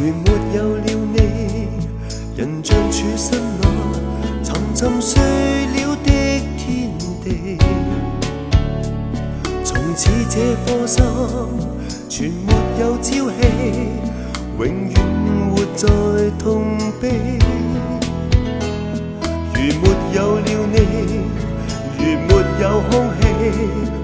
如没有了你，人像处身那沉沉睡了的天地。从此这颗心全没有朝气，永远活在痛悲。如没有了你，如没有空气。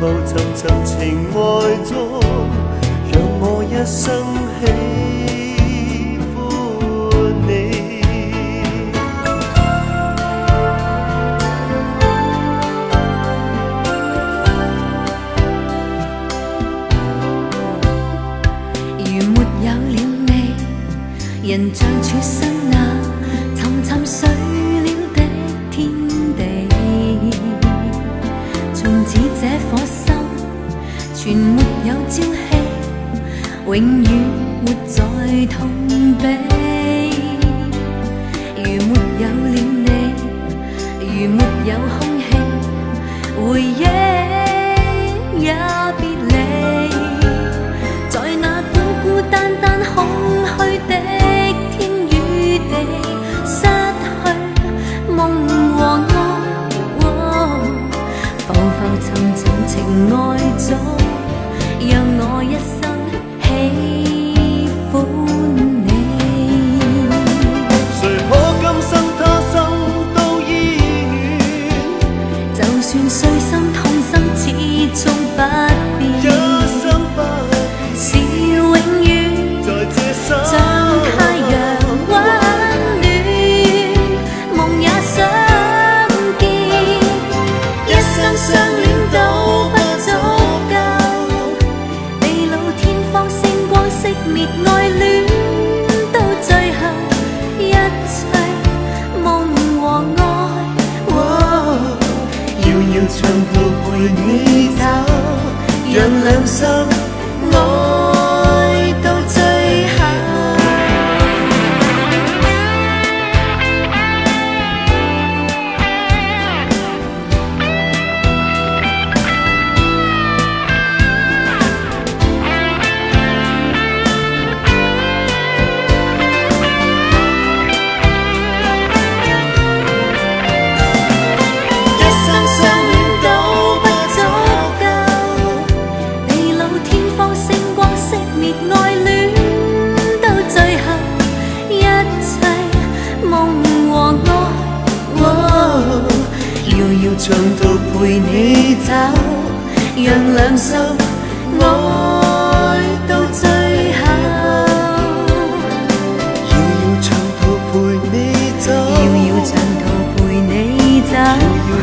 浮沉沉情爱中，让我一生喜欢你。如没有了你，人像处身那沉沉睡。永远没再痛悲，如没有了你，如没有空气，回忆。碎心痛心始终不变，是永远。some 长途陪你走，长途陪你走，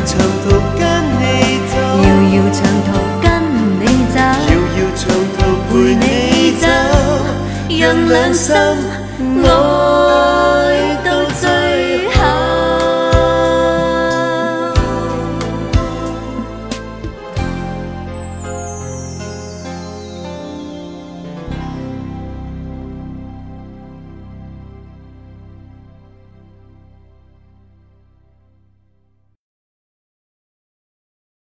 长途跟你走，长途跟你走，长途陪你走，让两心爱到最后。